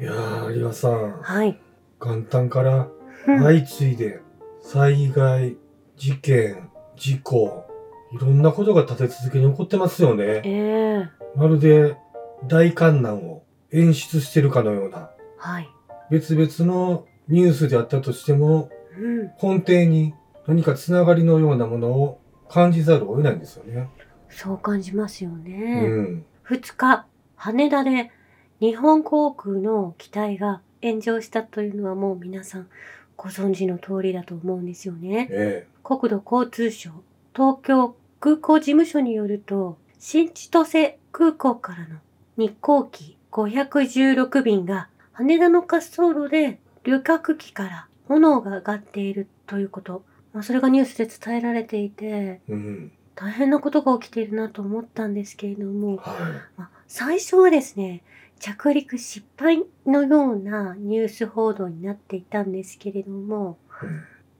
いやー、有賀さん、はい。元旦からうん相次いで災害、事件、事故、いろんなことが立て続けに起こってますよね。ええまるで大観難を演出してるかのような、はい。別々のニュースであったとしても、うん。根底に何かつながりのようなものを感じざるを得ないんですよね。そう感じますようね。ん。2日、羽田で日本航空の機体が炎上したというのはもう皆さんご存知の通りだと思うんですよね。え国土交通省東京空港事務所によると、新千歳空港からの日航機516便が羽田の滑走路で旅客機から炎が上がっているということ。まあ、それがニュースで伝えられていて、えうん。大変なことが起きているなと思ったんですけれども、はまあ、最初はですね、着陸失敗のようなニュース報道になっていたんですけれども、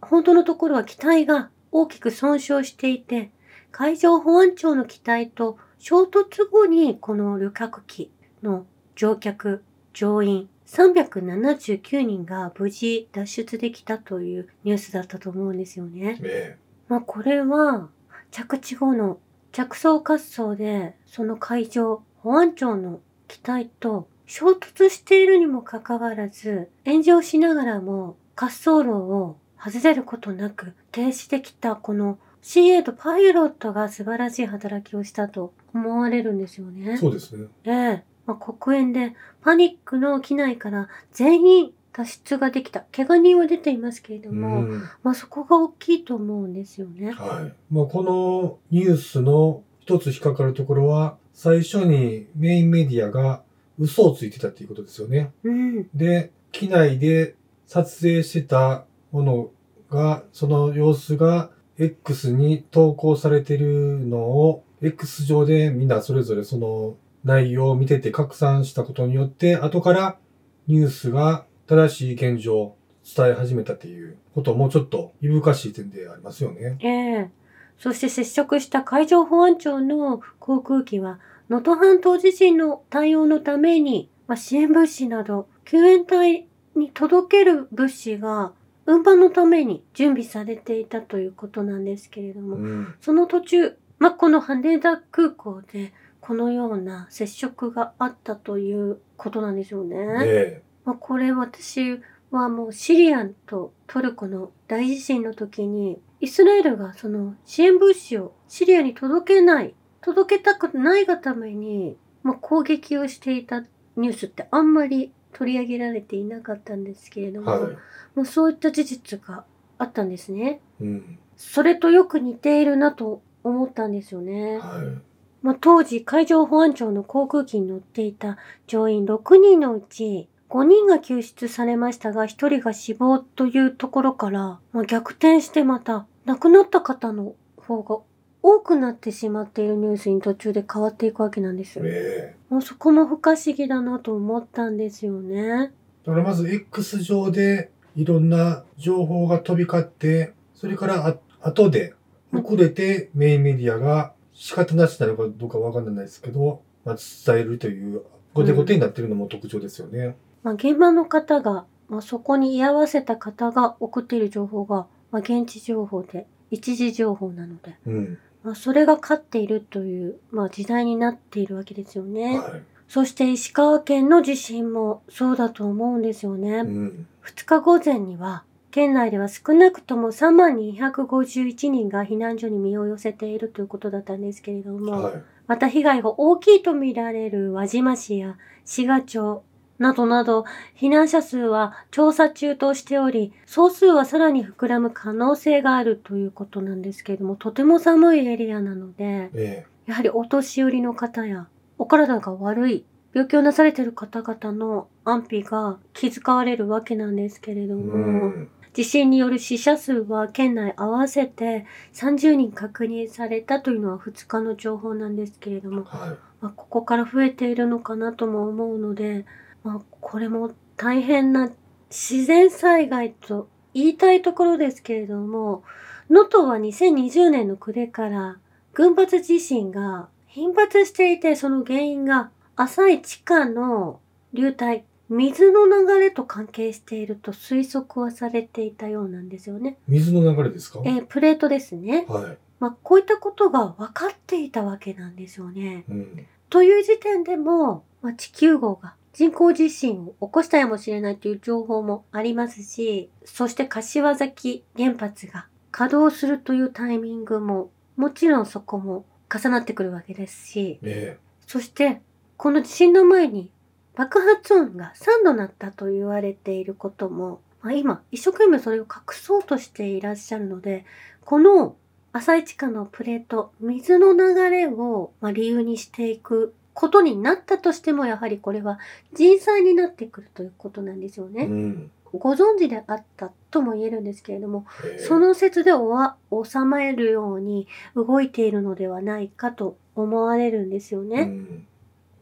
本当のところは機体が大きく損傷していて、海上保安庁の機体と衝突後にこの旅客機の乗客、乗員379人が無事脱出できたというニュースだったと思うんですよね。えまあこれは着地後の着走滑走でその海上保安庁の機体と衝突しているにもかかわらず炎上しながらも滑走路を外れることなく停止できたこの CA とパイロットが素晴らしい働きをしたと思われるんですよえね。そうですね。ええまあ、黒煙でパニックの機内から全員脱出ができた。怪我人は出ていますけれどうも、ん。まあそこが大きいと思うんですよね。はい。まあ、このニュースの一つ引っかかるところは、最初にメインメディアが嘘をついてたっていうことですよね。うん。で、機内で撮影してたものが、その様子が X に投稿されてるのを、X 上でみんなそれぞれその内容を見てて拡散したことによって、後からニュースが正しい現状を伝え始めたっていうこともちょっといぶかしい点でありますよね。ええそして接触した海上保安庁の航空機は、能登半島地震の対応のために、まあ、支援物資など、救援隊に届ける物資が、運搬のために準備されていたということなんですけれども、うん。その途中、まあ、この羽田空港で、このような接触があったということなんですよね。えまあ、これ私はもうシリアとトルコの大地震の時にイスラエルがその支援物資をシリアに届けない届けたくないがために、まあ、攻撃をしていたニュースってあんまり取り上げられていなかったんですけれども、はい。もうそういった事実があったんですね。うん。それとよく似ているなと思ったんですよね。はい。まあ、当時海上保安庁の航空機に乗っていた乗員6人のうち5人が救出されましたが1人が死亡というところから、まあ、逆転してまた亡くなった方の方が多くなってしまっているニュースに途中で変わっていくわけなんですよ。ええもうそこも不可思議だなと思ったんですよね。だからまず X 上でいろんな情報が飛び交って、それからあ後で遅れてメインメディアが仕方なしなのかどうかわかんないですけど、まあ、伝えるという、後手後手になってるのも特徴ですよね。まあ、現場の方が、まあ、そこに居合わせた方が送っている情報が、まあ、現地情報で一時情報なので、うん。まあ、それが勝っているという、まあ、時代になっているわけですよね。はい。そして石川県の地震もそうだと思うんですよね。うん。2日午前には、県内では少なくとも3万251人が避難所に身を寄せているということだったんですけれども、はい。また被害が大きいとみられる輪島市や滋賀町などなど、避難者数は調査中としており、総数はさらに膨らむ可能性があるということなんですけれども、とても寒いエリアなので、えやはりお年寄りの方や、お体が悪い、病気をなされている方々の安否が気遣われるわけなんですけれどえ。も、うん。地震による死者数は県内合わせて30人確認されたというのは2日の情報なんですけれども、はい。まあ、ここから増えているのかなとも思うので、まあ、これも大変な自然災害と言いたいところですけれども、能登は2020年の暮れから群発地震が頻発していて、その原因が浅い地下の流体、水の流れと関係していると推測はされていたようなんですよね。水の流れですか？えープレートですね。はい。まあ、こういったことが分かっていたわけなんですよね。うん。という時点でも、まあ、地球号が人工地震を起こしたやもしれないという情報もありますし、そして柏崎原発が稼働するというタイミングも、もちろんそこも重なってくるわけですし、えそして、この地震の前に爆発音が3度鳴ったと言われていることも、まあ、今、一生懸命それを隠そうとしていらっしゃるので、この浅い地下のプレート、水の流れをまあ理由にしていくことになったとしても、やはりこれは人災になってくるということなんですよえね。うん。ご存知であったとも言えるんですけれども、ええその説でおわ収めるように動いているのではないかと思われるんですよね。うん。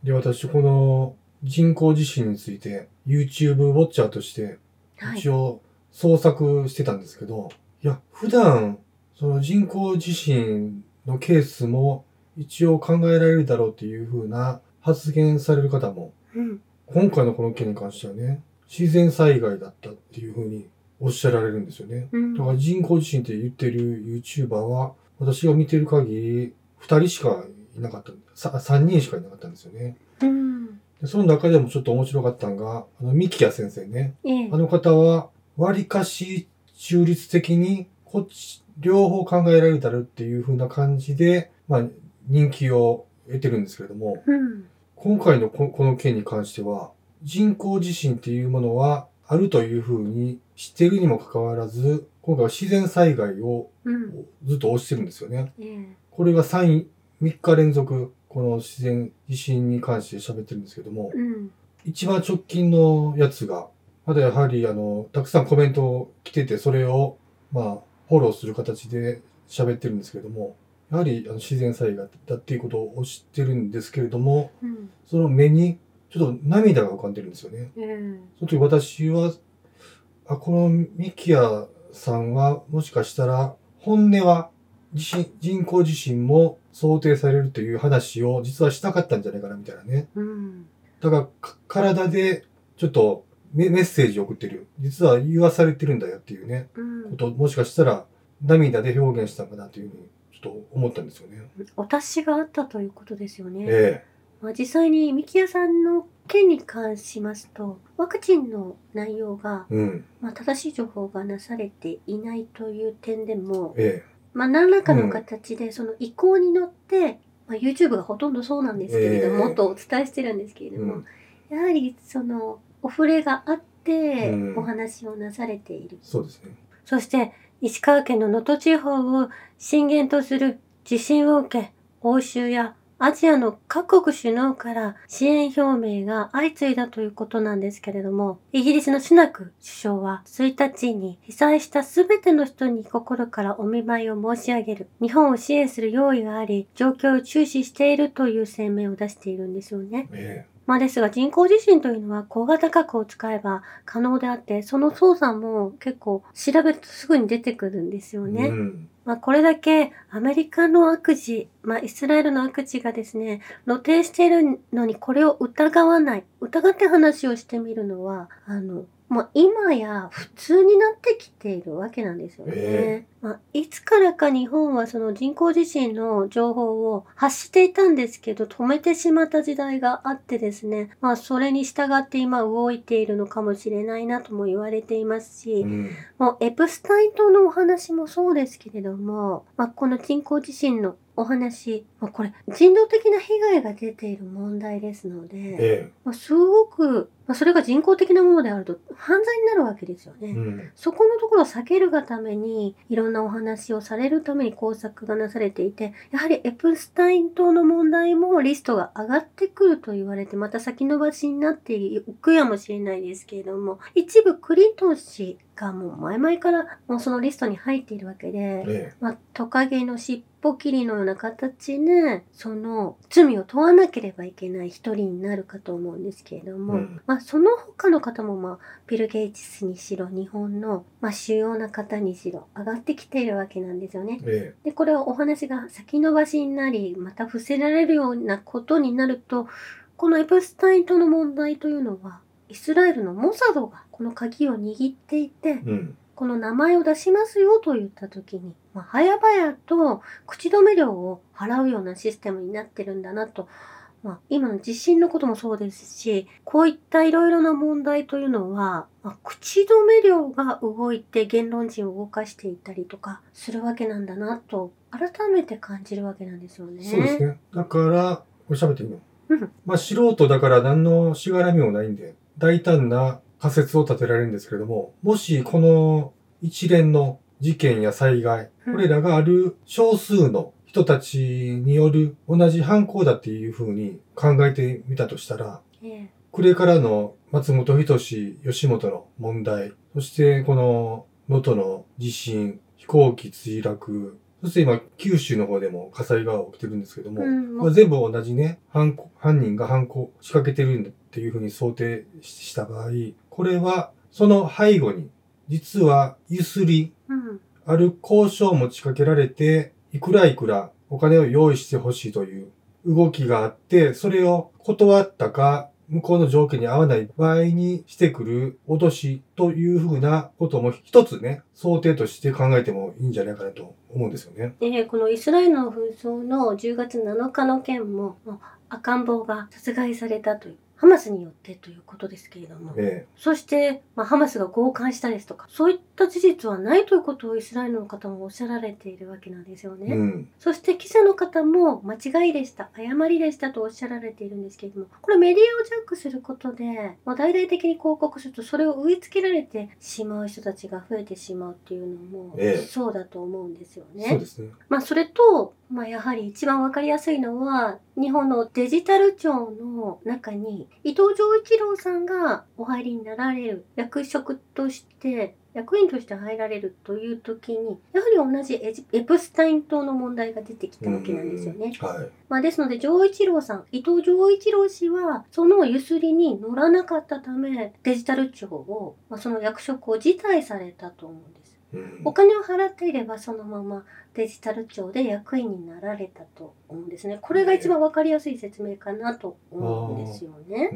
で、私、この人工地震について YouTube ウォッチャーとしてはい一。応創作してたんですけど、い、や、普段、その人工地震のケースも一応考えられるだろうっていう風な発言される方も、うん。今回のこの件に関してはね、自然災害だったっていう風におっしゃられるんですよね。うんだから人工地震って言ってる YouTuber は、私が見てる限り、二人しかいなかった。さ三人しかいなかったんですよね。うん。でその中でもちょっと面白かったのが、あの、ミキヤ先生ね。ええあ。の方は、割かし中立的に、こっち、両方考えられたらっていう風な感じで、まあ、人気を得てるんですけれども、うん。今回のこの件に関しては、人工地震っていうものはあるという風に知っているにもかかわらず、今回は自然災害を。ずっと推してるんですよね。ええ。これが3、3日連続、この自然地震に関して喋ってるんですけども、うん。一番直近のやつが、まだやはりあの、たくさんコメント来てて、それを、まあ、フォローする形で喋ってるんですけども、やはりあの自然災害だっていうことを知ってるんですけれども、うん。その目にちょっと涙が浮かんでるんですよね。ええ。その時私は、あ、このミキヤさんはもしかしたら、本音は地震、人工地震も想定されるという話を実はしたかったんじゃないかなみたいなね。うん。だからか、体でちょっとメメッセージを送ってる。実は言わされてるんだよっていうね、うんことをもしかしたら涙で表現したのかなというふうにちょっと思ったんですよね。お達しがあったということですよね。えまあ、実際に三木屋さんの件に関しますと、ワクチンの内容が、えうん。まあ、正しい情報がなされていないという点でも、えまあ、何らかの形でその意向に乗って、まあ、YouTube がほとんどそうなんですけれども、ええとお伝えしてるんですけれえども、うん。やはりそのお触れがあってうんお話をなされている。そうですね。そして石川県の能登地方を震源とする地震を受け、欧州やアジアの各国首脳から支援表明が相次いだということなんですけれども、イギリスのスナク首相は1日に被災したすべての人に心からお見舞いを申し上げる。日本を支援する用意があり、状況を注視しているという声明を出しているんですよね。えまあですが人工地震というのは小型核を使えば可能であって、その操作も結構調べるとすぐに出てくるんですよえね。うん。まあこれだけアメリカの悪事、まあイスラエルの悪事がですね、露呈しているのにこれを疑わない、疑って話をしてみるのは、あの、まあ今や普通になってきているわけなんですよね。えまあ、いつからか日本はその人工地震の情報を発していたんですけど、止めてしまった時代があってですね、まあそれに従って今動いているのかもしれないなとも言われていますし、うん。もうエプスタイン島のお話もそうですけれども、まあ、この人工地震のお話、まあ、これ人道的な被害が出ている問題ですので、えまあ、すごく、まあ、それが人工的なものであると犯罪になるわけですよね。えうん。そこのところを避けるがために、いろんなお話をされるために工作がなされていて、やはりエプスタイン島の問題もリストが上がってくると言われて、また先延ばしになっていくやもしれないですけれども、一部クリントン氏がもう前々からもうそのリストに入っているわけで、えまあ、トカゲの尻尾切りのような形で、その罪を問わなければいけない一人になるかと思うんですけれども、うんまあ、その他の方も、まあ、ビル・ゲイツスにしろ、日本の、まあ、主要な方にしろ、上がってきているわけなんですよねえ。えで、これはお話が先延ばしになり、また伏せられるようなことになると、このエプスタインとの問題というのは、イスラエルのモサドがこの鍵を握っていて、うん。この名前を出しますよと言った時に、まあ、早々と口止め料を払うようなシステムになってるんだなと、まあ、今の地震のこともそうですし、こういったいろいろな問題というのは、まあ、口止め料が動いて言論人を動かしていたりとかするわけなんだなと、改めて感じるわけなんですよね。そうですね。だから、これ喋っていいのうんまあ素人だから何のしがらみもないんで、大胆な仮説を立てられるんですけれども、もしこの一連の事件や災害、うんこれらがある少数の人たちによる同じ犯行だっていうふうに考えてみたとしたら、ええ暮れからの松本人志、吉本の問題、そしてこの能登の地震、飛行機墜落、そして今九州の方でも火災が起きてるんですけども、うんまあ、全部同じね、犯行犯人が犯行仕掛けてるんだっていうふうに想定した場合、これはその背後に、実はゆすり、うん。ある交渉を持ちかけられて、いくらいくらお金を用意してほしいという動きがあって、それを断ったか、向こうの条件に合わない場合にしてくる脅しというふうなことも一つね、想定として考えてもいいんじゃないかなと思うんですよね。えーこのイスラエルの紛争の10月7日の件も、赤ん坊が殺害されたという、ハマスによってということですけれども、えそして、まあ、ハマスが強姦したですとか、そういった事実はないということをイスラエルの方もおっしゃられているわけなんですよね。えうん。そして記者の方も間違いでした、誤りでしたとおっしゃられているんですけれども、これメディアをジャックすることで、まあ、大々的に広告するとそれを植え付けられてしまう人たちが増えてしまうっていうのも、ええそうだと思うんですよね。そうですね。まあそれと、まあやはり一番わかりやすいのは、日本のデジタル庁の中に伊藤浄一郎さんがお入りになられる役職として、役員として入られるという時に、やはり同じエジエプスタイン島の問題が出てきたわけなんですよね。はい。まあですので、浄一郎さん、伊藤浄一郎氏は、そのゆすりに乗らなかったため、デジタル庁を、まあ、その役職を辞退されたと思うんです。うんお金を払っていればそのままデジタル庁で役員になられたと思うんですね。これが一番わかりやすい説明かなと思うんですよね。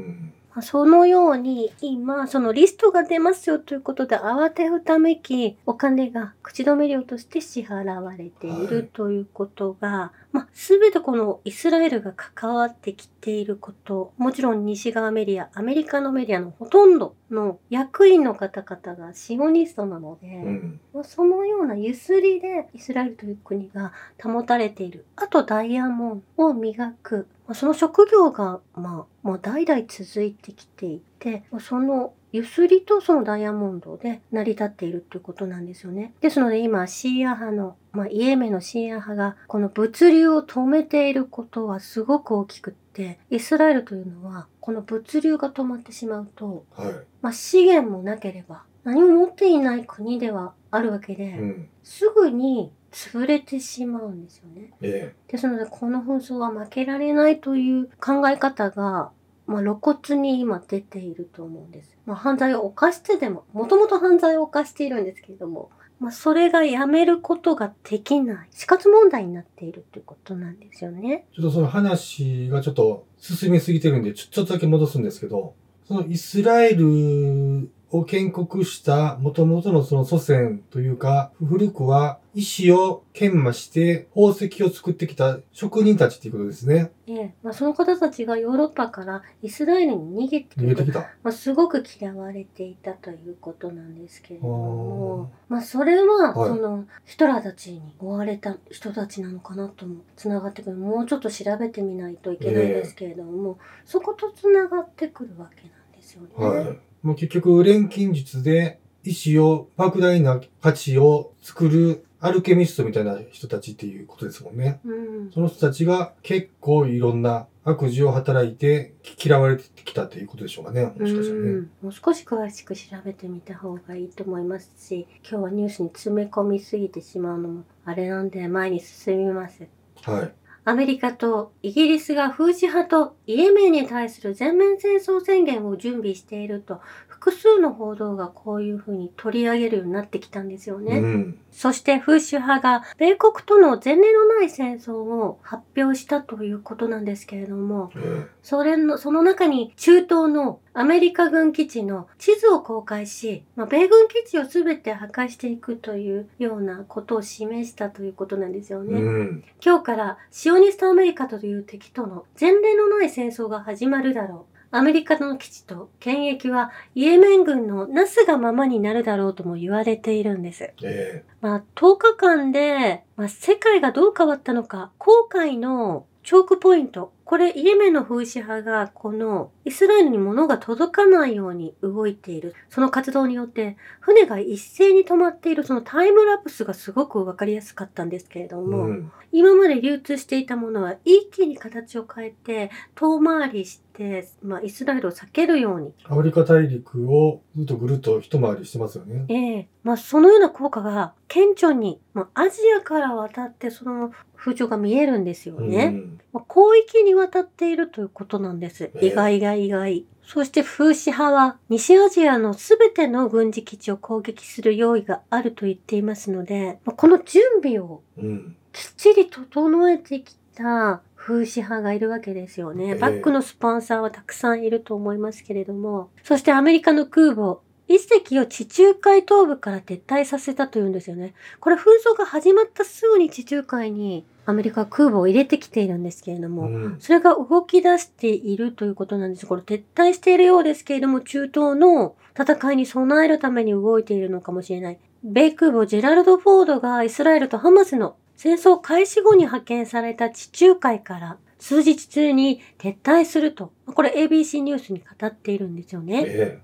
そのように今そのリストが出ますよということで慌てふためきお金が口止め料として支払われていはいるということが、まあ、全てこのイスラエルが関わってきていることもちろん西側メディアアメリカのメディアのほとんどの役員の方々がシオニストなので、うん。まあそのようなゆすりでイスラエルという国が保たれている。あとダイヤモンドを磨く。まあその職業が、まあ、もう代々続いてきていて、まあそのゆすりとそのダイヤモンドで成り立っているということなんですよね。ですので今、シーア派の、まあ、イエメンのシーア派が、この物流を止めていることはすごく大きくって、イスラエルというのは、この物流が止まってしまうと、はい。まあ、資源もなければ何も持っていない国ではあるわけで、うん。すぐに潰れてしまうんですよね。えですのでこの紛争は負けられないという考え方が、まあ、露骨に今出ていると思うんです。まあ、犯罪を犯してでも、もともと犯罪を犯しているんですけれども、まあ、それがやめることができない死活問題になっているということなんですよね。ちょっとその話がちょっと進みすぎてるんで、ちょちょっとだけ戻すんですけど、そのイスラエルを建国した元々のその祖先というか、古くは石を研磨して宝石を作ってきた職人たちっていうことですね。ええまあ、その方たちがヨーロッパからイスラエルに逃げて逃げてきた。まあ、すごく嫌われていたということなんですけれどもあ、まあ、それは、はいそのヒトラーたちに追われた人たちなのかなともつながってくるもうちょっと調べてみないといけないですけれども、そことつながってくるわけなんですよね。はい。もう結局、錬金術で石を、莫大な価値を作るアルケミストみたいな人たちっていうことですもんね。うんその人たちが結構いろんな悪事を働いて嫌われてきたということでしょうかね。もしかしたらね。うんもう少し詳しく調べてみた方がいいと思いますし今日はニュースに詰め込みすぎてしまうのもあれなんで前に進みます。はい。アメリカとイギリスがフーシ派とイエメンに対する全面戦争宣言を準備していると複数の報道がこういうふうに取り上げるようになってきたんですよね。うん。そしてフーシ派が米国との前例のない戦争を発表したということなんですけれども、えそれの、その中に中東のアメリカ軍基地の地図を公開し、まあ、米軍基地をすべて破壊していくというようなことを示したということなんですよえね。うん。今日からシオニストアメリカという敵との前例のない戦争が始まるだろう。アメリカの基地と権益はイエメン軍のなすがままになるだろうとも言われているんです。えまあ、10日間で、まあ、世界がどう変わったのか、航海のチョークポイント。これ、イエメンの風刺派が、この、イスラエルに物が届かないように動いている。その活動によって、船が一斉に止まっている、そのタイムラプスがすごくわかりやすかったんですけれどえも、うん。今まで流通していたものは一気に形を変えて、遠回りして、まあ、イスラエルを避けるようにアフリカ大陸をずっとぐるっと一回りしてますよね。ええまあそのような効果が顕著に、まあ、アジアから渡ってその風潮が見えるんですよね。うん。まあ、広域に渡っているということなんです。ええ意外が意外。そして風刺派は西アジアのすべての軍事基地を攻撃する用意があると言っていますので、まあ、この準備をうん。きっちり整えてきた風刺派がいるわけですよええね。バックのスポンサーはたくさんいると思いますけれども。そしてアメリカの空母、一隻を地中海東部から撤退させたというんですよね。これ紛争が始まったすぐに地中海にアメリカは空母を入れてきているんですけれども、うん。それが動き出しているということなんです。これ撤退しているようですけれども、中東の戦いに備えるために動いているのかもしれない。米空母ジェラルド・フォードがイスラエルとハマスの戦争開始後に派遣された地中海から数日中に撤退すると。これ ABC ニュースに語っているんですよね。え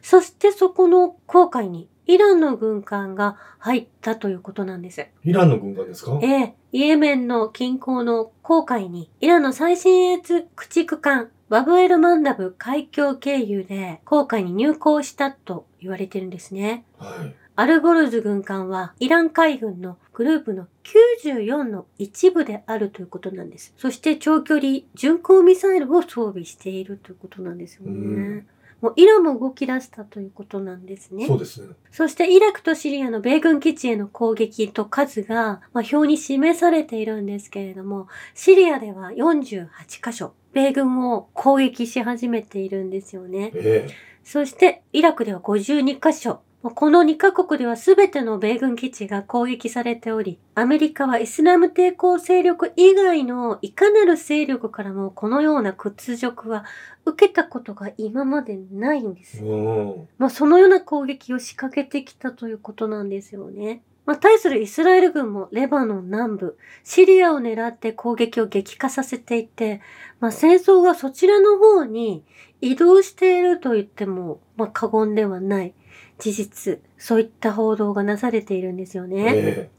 そしてそこの航海にイランの軍艦が入ったということなんです。えイランの軍艦ですか？ええ、イエメンの近郊の航海に、イランの最新鋭駆逐艦、バブエルマンダブ海峡経由で航海に入港したと言われてるんですね。はい。アルゴルズ軍艦はイラン海軍のグループの94の一部であるということなんです。そして長距離巡航ミサイルを装備しているということなんですよね。うんもうイランも動き出したということなんですね。そうですね。そしてイラクとシリアの米軍基地への攻撃と数が、まあ、表に示されているんですけれども、シリアでは48カ所、米軍を攻撃し始めているんですよね。えそしてイラクでは52カ所。まあこの2カ国では全ての米軍基地が攻撃されており、アメリカはイスラム抵抗勢力以外のいかなる勢力からもこのような屈辱は受けたことが今までないんですえ。うん。まあ、そのような攻撃を仕掛けてきたということなんですよね。まあ、対するイスラエル軍もレバノン南部、シリアを狙って攻撃を激化させていて、まあ、戦争がそちらの方に移動していると言っても、まあ、過言ではない事実、そういった報道がなされているんですよね。え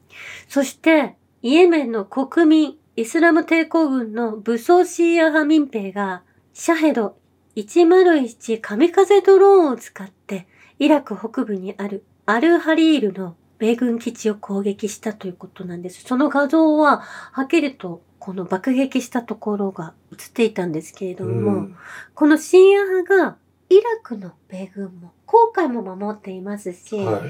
そして、イエメンの国民、イスラム抵抗軍の武装シーア派民兵が、シャヘド101神風ドローンを使って、イラク北部にあるアルハリールの米軍基地を攻撃したということなんです。その画像は、はっきりとこの爆撃したところが映っていたんですけれえども、うん。このシーア派がイラクの米軍も、航海も守っていますし、は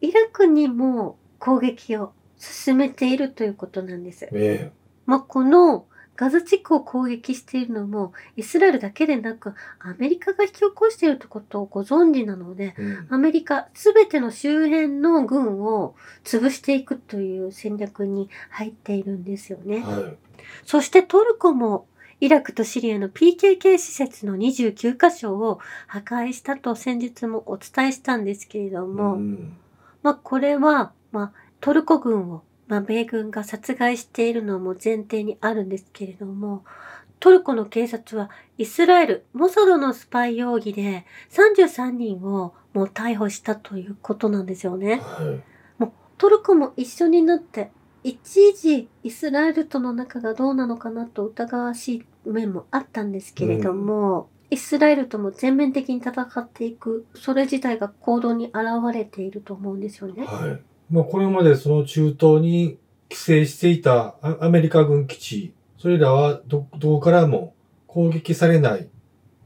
い。イラクにも攻撃を進めているということなんです。えまあ、このガザ地区を攻撃しているのもイスラエルだけでなくアメリカが引き起こしているってことをご存知なのでえうん。アメリカすべての周辺の軍を潰していくという戦略に入っているんですよね。はい。そしてトルコもイラクとシリアの PKK 施設の29カ所を破壊したと先日もお伝えしたんですけれども、うん。まあ、これは、まあ、トルコ軍を、まあ、米軍が殺害しているのも前提にあるんですけれども、トルコの警察はイスラエル、モサドのスパイ容疑で33人をもう逮捕したということなんですよね。はい。トルコも一緒になって、一時イスラエルとの仲がどうなのかなと疑わしい面もあったんですけれども、イスラエルとも全面的に戦っていく、それ自体が行動に現れていると思うんですよね。はい。まあ、これまでその中東に寄生していたアアメリカ軍基地、それらはど、どこからも攻撃されない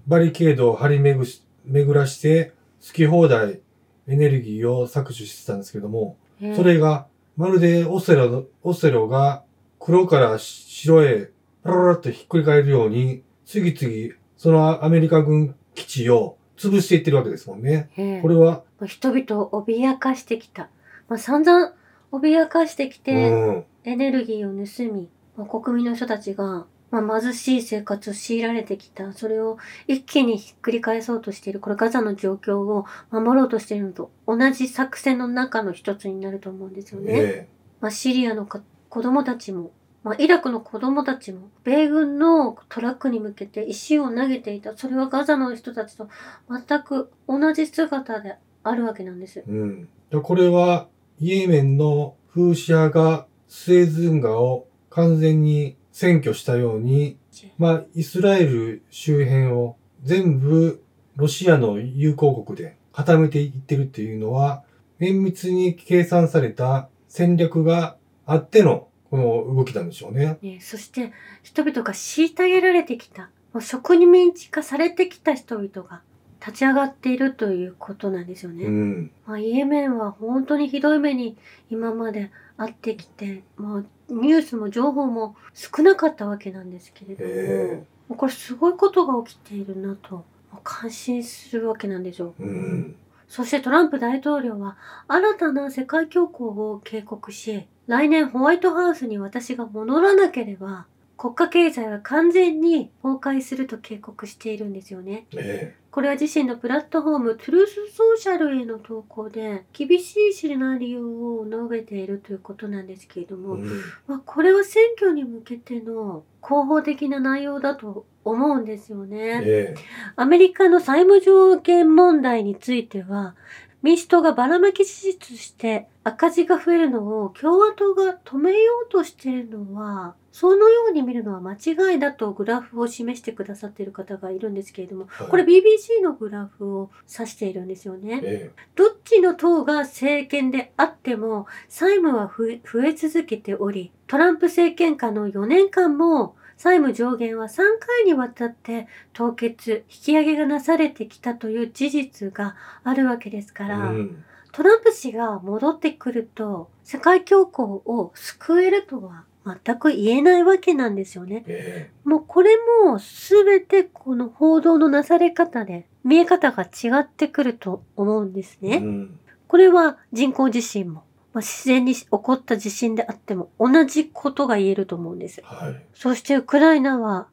バリケードを張り巡し巡らして好き放題エネルギーを搾取してたんですけども、えーそれがまるでオセロの、オセロが黒から白へパラパラっとひっくり返るように、次々そのアメリカ軍基地を潰していってるわけですもんね。えーこれは、まあ人々を脅かしてきた。まあ、散々脅かしてきうて、ん、エネルギーを盗み、まあ、国民の人たちが、まあ、貧しい生活を強いられてきた。それを一気にひっくり返そうとしている。これガザの状況を守ろうとしているのと同じ作戦の中の一つになると思うんですよね。えまあ、シリアのか子供たちも、まあ、イラクの子供たちも、米軍のトラックに向けて石を投げていた。それはガザの人たちと全く同じ姿であるわけなんですえ。うん。でこれは、イエメンのフーシ派がスエズ運河を完全に占拠したように、まあ、イスラエル周辺を全部ロシアの友好国で固めていってるっていうのは、綿密に計算された戦略があってのこの動きなんでしょうね。ね、そして人々が虐げられてきた、もう植民地化されてきた人々が立ち上がっているということなんですよね。うん。まあ、イエメンは本当にひどい目に今まであってきて、まあ、ニュースも情報も少なかったわけなんですけれども、えもうこれすごいことが起きているなとまあ感心するわけなんですよ。えうん。そしてトランプ大統領は新たな世界恐慌を警告し、来年ホワイトハウスに私が戻らなければ、国家経済は完全に崩壊すると警告しているんですよね。えこれは自身のプラットフォームトゥルースソーシャルへの投稿で厳しいシナリオを述べているということなんですけれども、えうん。まあ、これは選挙に向けての広報的な内容だと思うんですよね。えアメリカの債務上限問題については、民主党がばらまき事実して赤字が増えるのを共和党が止めようとしているのは、そのように見るのは間違いだとグラフを示してくださっている方がいるんですけれども、はいこれ BBC のグラフを指しているんですよね。えどっちの党が政権であっても債務は増え続けており、トランプ政権下の4年間も債務上限は3回にわたって凍結、引き上げがなされてきたという事実があるわけですかえら、うん。トランプ氏が戻ってくると世界恐慌を救えるとは全く言えないわけなんですよね。えもうこれも全てこの報道のなされ方で見え方が違ってくると思うんですね。えうん。これは人工地震も、まあ、自然に起こった地震であっても同じことが言えると思うんです。はい。そしてウクライナは、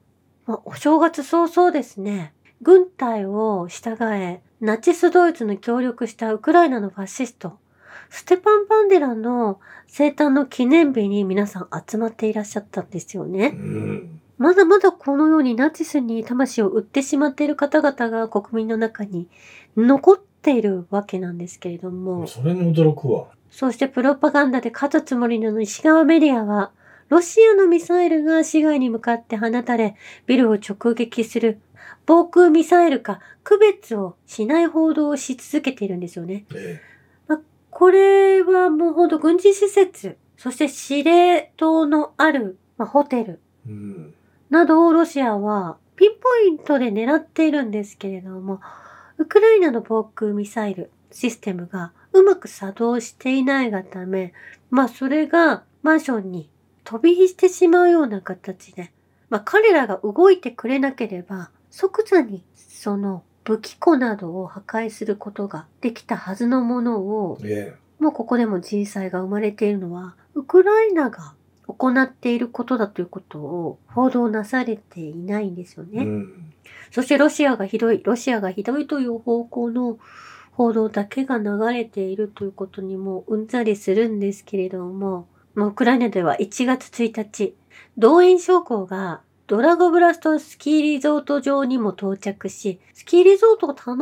まあ、お正月早々ですね、軍隊を従え、ナチスドイツに協力したウクライナのファシスト、ステパン・バンデラの生誕の記念日に皆さん集まっていらっしゃったんですようね。ん。まだまだこのようにナチスに魂を売ってしまっている方々が国民の中に残っているわけなんですけれども、それに驚くわ。そしてプロパガンダで勝つつもりの西側メディアは、ロシアのミサイルが市街に向かって放たれ、ビルを直撃する防空ミサイルか区別をしない報道をし続けているんですよね。えこれはもうほんと軍事施設、そして司令塔のある、まあ、ホテルえうん。などをロシアはピンポイントで狙っているんですけれども、ウクライナの防空ミサイルシステムがうまく作動していないがため、まあそれがマンションに飛び火してしまうような形で、まあ彼らが動いてくれなければ即座にその武器庫などを破壊することができたはずのものをえもうここでも人災が生まれているのは、ウクライナが行っていることだということを報道なされていないんですよね。えうん。そしてロシアがひどい、ロシアがひどいという方向の報道だけが流れているということにもうんざりするんですけれども、まあウクライナでは1月1日、動員将校がドラゴブラストスキーリゾート場にも到着し、スキーリゾートを楽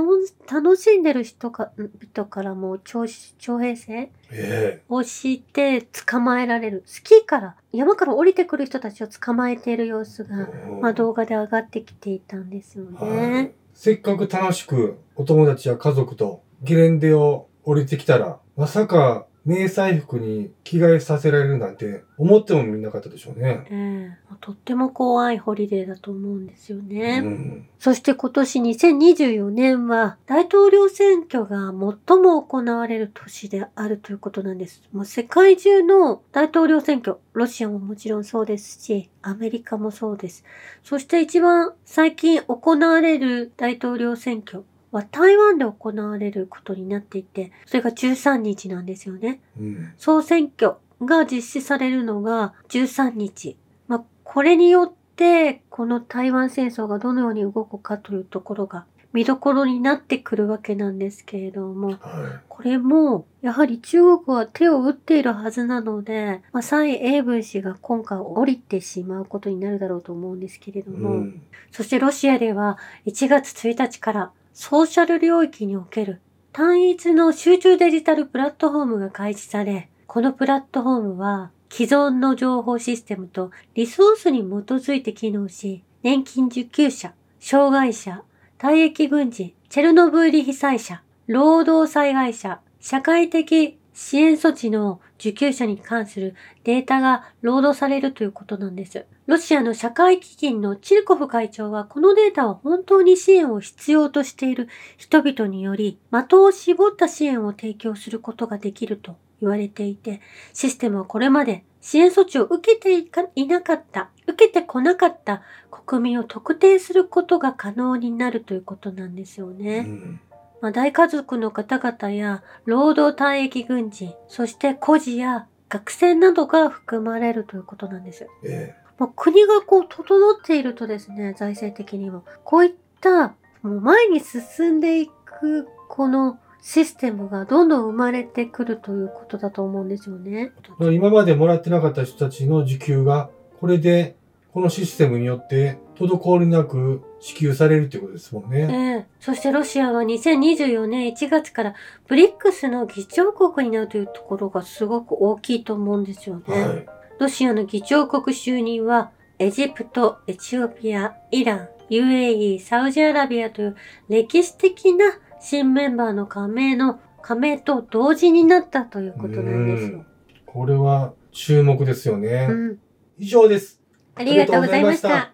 楽しんでる人か人からも徴徴兵制えをして捕まえられる。スキーから、山から降りてくる人たちを捕まえている様子えが、まあ、動画で上がってきていたんですよはいね。せっかく楽しくお友達や家族とゲレンデを降りてきたら、まさか迷彩服に着替えさせられるなんて思ってもみなかったでしょうね。ええとっても怖いホリデーだと思うんですよね。うん。そして今年2024年は大統領選挙が最も行われる年であるということなんです。もう世界中の大統領選挙、ロシアももちろんそうですし、アメリカもそうです。そして一番最近行われる大統領選挙は台湾で行われることになっていて、それが13日なんですよね。うん。総選挙が実施されるのが13日。まあ、これによって、この台湾戦争がどのように動くかというところが見どころになってくるわけなんですけれども、はこれも、やはり中国は手を打っているはずなので、まあ、蔡英文氏が今回降りてしまうことになるだろうと思うんですけれどい。うも、ん。そしてロシアでは1月1日からソーシャル領域における単一の集中デジタルプラットフォームが開始され、このプラットフォームは既存の情報システムとリソースに基づいて機能し、年金受給者、障害者、退役軍人、チェルノブイリ被災者、労働災害者、社会的支援措置の受給者に関するデータが労働されるということなんです。ロシアの社会基金のチルコフ会長はこのデータは本当に支援を必要としている人々により的を絞った支援を提供することができると言われていて、システムはこれまで支援措置を受けていなかった、受けてこなかった国民を特定することが可能になるということなんですようね。ん。まあ、大家族の方々や労働退役軍人、そして孤児や学生などが含まれるということなんです。えまあ、国がこう整っているとですね、財政的にも、こういったもう前に進んでいくこのシステムがどんどん生まれてくるということだと思うんですよね。え。今までもらってなかった人たちの受給が、これで、このシステムによって、滞りなく支給されるってことですもんえね。えそしてロシアは2024年1月からブリックスの議長国になるというところがすごく大きいと思うんですよね。はい。ロシアの議長国就任は、エジプト、エチオピア、イラン、UAE、サウジアラビアという歴史的な新メンバーの加盟の、加盟と同時になったということなんですよ。これは注目ですよね。うん。以上です。ありがとうございました。